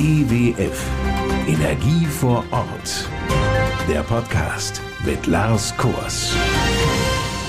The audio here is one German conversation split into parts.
EWF Energie vor Ort. Der Podcast mit Lars Kors.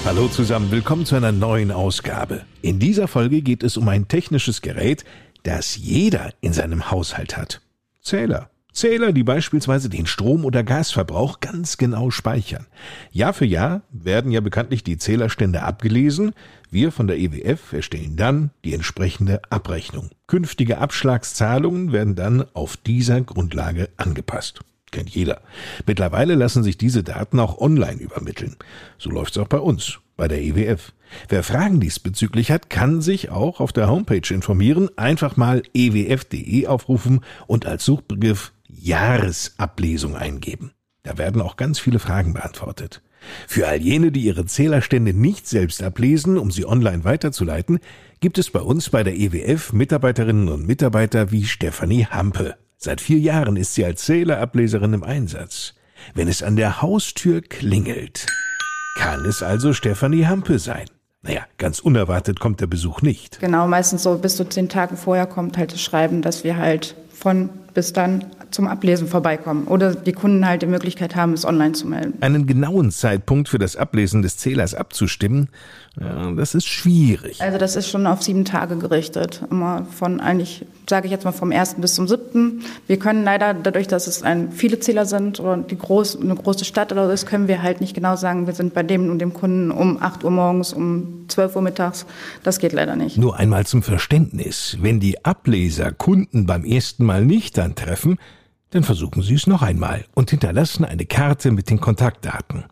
Hallo zusammen, willkommen zu einer neuen Ausgabe. In dieser Folge geht es um ein technisches Gerät, das jeder in seinem Haushalt hat. Zähler. Zähler, die beispielsweise den Strom- oder Gasverbrauch ganz genau speichern. Jahr für Jahr werden ja bekanntlich die Zählerstände abgelesen. Wir von der EWF erstellen dann die entsprechende Abrechnung. Künftige Abschlagszahlungen werden dann auf dieser Grundlage angepasst. Kennt jeder. Mittlerweile lassen sich diese Daten auch online übermitteln. So läuft's auch bei uns, bei der EWF. Wer Fragen diesbezüglich hat, kann sich auch auf der Homepage informieren. Einfach mal ewf.de aufrufen und als Suchbegriff Jahresablesung eingeben. Da werden auch ganz viele Fragen beantwortet. Für all jene, die ihre Zählerstände nicht selbst ablesen, um sie online weiterzuleiten, gibt es bei uns bei der EWF Mitarbeiterinnen und Mitarbeiter wie Stefanie Hampe. Seit vier Jahren ist sie als Zählerableserin im Einsatz. Wenn es an der Haustür klingelt, kann es also Stefanie Hampe sein. Naja, ganz unerwartet kommt der Besuch nicht. Genau, meistens so bis zu zehn Tagen vorher kommt halt das Schreiben, dass wir halt von bis dann zum Ablesen vorbeikommen oder die Kunden halt die Möglichkeit haben, es online zu melden. Einen genauen Zeitpunkt für das Ablesen des Zählers abzustimmen, ja, das ist schwierig. Also das ist schon auf sieben Tage gerichtet. Immer von eigentlich, sage ich jetzt mal, vom ersten bis zum siebten. Wir können leider, dadurch, dass es ein, viele Zähler sind oder die groß, eine große Stadt oder so ist, können wir halt nicht genau sagen, wir sind bei dem und dem Kunden um 8 Uhr morgens, um 12 Uhr mittags. Das geht leider nicht. Nur einmal zum Verständnis. Wenn die Ableser Kunden beim ersten Mal nicht antreffen, dann versuchen Sie es noch einmal und hinterlassen eine Karte mit den Kontaktdaten.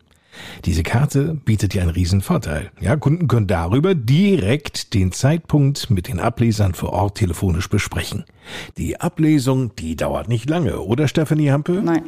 Diese Karte bietet ja einen riesen Vorteil. Ja, Kunden können darüber direkt den Zeitpunkt mit den Ablesern vor Ort telefonisch besprechen. Die Ablesung, die dauert nicht lange, oder Stephanie Hampe? Nein.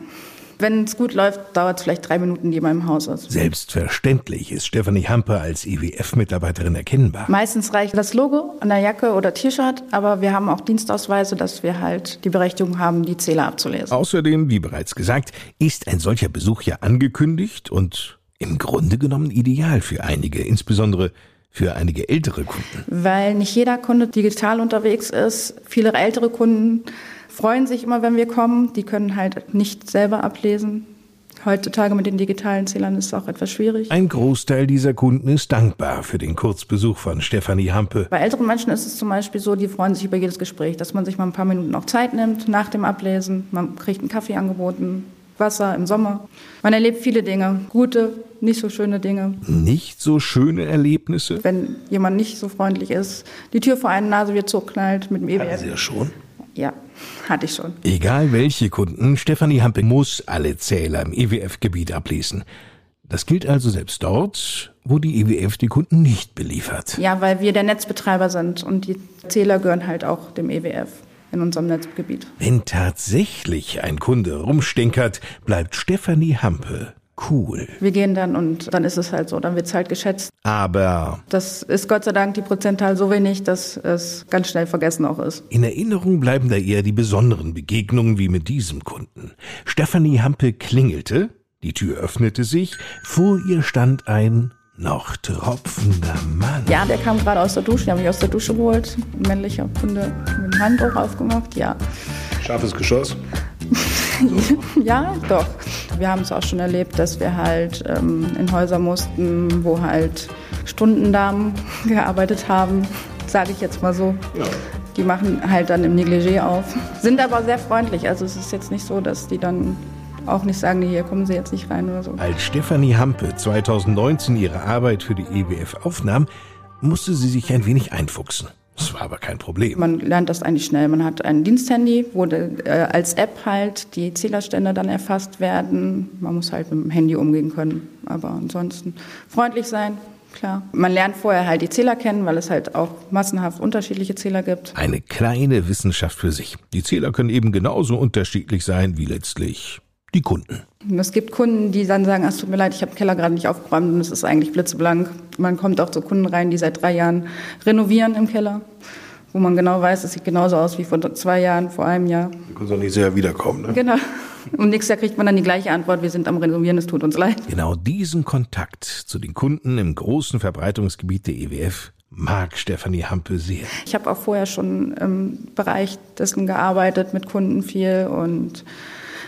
Wenn es gut läuft, dauert es vielleicht drei Minuten, die man im Haus ist. Selbstverständlich ist Stephanie Hampe als IWF-Mitarbeiterin erkennbar. Meistens reicht das Logo an der Jacke oder T-Shirt, aber wir haben auch Dienstausweise, dass wir halt die Berechtigung haben, die Zähler abzulesen. Außerdem, wie bereits gesagt, ist ein solcher Besuch ja angekündigt und im Grunde genommen ideal für einige, insbesondere für einige ältere Kunden. Weil nicht jeder Kunde digital unterwegs ist. Viele ältere Kunden freuen sich immer, wenn wir kommen. Die können halt nicht selber ablesen. Heutzutage mit den digitalen Zählern ist es auch etwas schwierig. Ein Großteil dieser Kunden ist dankbar für den Kurzbesuch von Stefanie Hampe. Bei älteren Menschen ist es zum Beispiel so, die freuen sich über jedes Gespräch, dass man sich mal ein paar Minuten auch Zeit nimmt nach dem Ablesen. Man kriegt einen Kaffee angeboten, Wasser im Sommer. Man erlebt viele Dinge, gute, nicht so schöne Dinge. Nicht so schöne Erlebnisse? Wenn jemand nicht so freundlich ist, die Tür vor einer Nase wird zugeknallt mit dem EWF. Hatten Sie das schon? Ja, hatte ich schon. Egal welche Kunden, Stefanie Hampe muss alle Zähler im EWF-Gebiet ablesen. Das gilt also selbst dort, wo die EWF die Kunden nicht beliefert. Ja, weil wir der Netzbetreiber sind und die Zähler gehören halt auch dem EWF in unserem Netzgebiet. Wenn tatsächlich ein Kunde rumstinkert, bleibt Stefanie Hampe cool. Wir gehen dann und dann ist es halt so, dann wird es halt geschätzt. Aber Das ist Gott sei Dank die Prozentzahl so wenig, dass es ganz schnell vergessen auch ist. in Erinnerung bleiben da eher die besonderen Begegnungen wie mit diesem Kunden. Stefanie Hampe klingelte, die Tür öffnete sich, vor ihr stand ein noch tropfender Mann. Ja, der kam gerade aus der Dusche, die haben mich aus der Dusche geholt. Ein männlicher Kunde mit dem Handtuch aufgemacht, ja. Scharfes Geschoss. Ja, doch. Wir haben es auch schon erlebt, dass wir halt ähm, in Häuser mussten, wo halt Stundendamen gearbeitet haben, sage ich jetzt mal so. Ja. Die machen halt dann im Negligé auf, sind aber sehr freundlich. Also es ist jetzt nicht so, dass die dann auch nicht sagen, hier kommen Sie jetzt nicht rein oder so. Als Stefanie Hampe 2019 ihre Arbeit für die EWF aufnahm, musste sie sich ein wenig einfuchsen. Das war aber kein Problem. Man lernt das eigentlich schnell. Man hat ein Diensthandy, wo äh, als App halt die Zählerstände dann erfasst werden. Man muss halt mit dem Handy umgehen können. Aber ansonsten freundlich sein, klar. Man lernt vorher halt die Zähler kennen, weil es halt auch massenhaft unterschiedliche Zähler gibt. Eine kleine Wissenschaft für sich. Die Zähler können eben genauso unterschiedlich sein wie letztlich die Kunden. Und es gibt Kunden, die dann sagen, "Ah, es tut mir leid, ich habe den Keller gerade nicht aufgeräumt und es ist eigentlich blitzeblank. Man kommt auch zu Kunden rein, die seit drei Jahren renovieren im Keller, wo man genau weiß, es sieht genauso aus wie vor zwei Jahren, vor einem Jahr. Du kannst auch nicht sehr wiederkommen, ne? Genau. Und nächstes Jahr kriegt man dann die gleiche Antwort, wir sind am Renovieren, es tut uns leid. Genau diesen Kontakt zu den Kunden im großen Verbreitungsgebiet der EWF mag Stefanie Hampe sehr. Ich habe auch vorher schon im Bereich dessen gearbeitet, mit Kunden viel und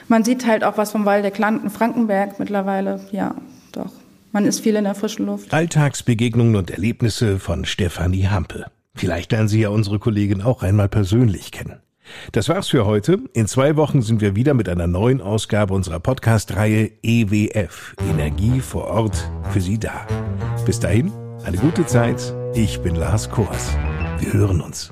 man sieht halt auch was vom Waldeck Land in Frankenberg mittlerweile. Ja, doch. Man ist viel in der frischen Luft. Alltagsbegegnungen und Erlebnisse von Stefanie Hampe. Vielleicht lernen Sie ja unsere Kollegin auch einmal persönlich kennen. Das war's für heute. In zwei Wochen sind wir wieder mit einer neuen Ausgabe unserer Podcast-Reihe EWF Energie vor Ort für Sie da. Bis dahin, eine gute Zeit. Ich bin Lars Kors. Wir hören uns.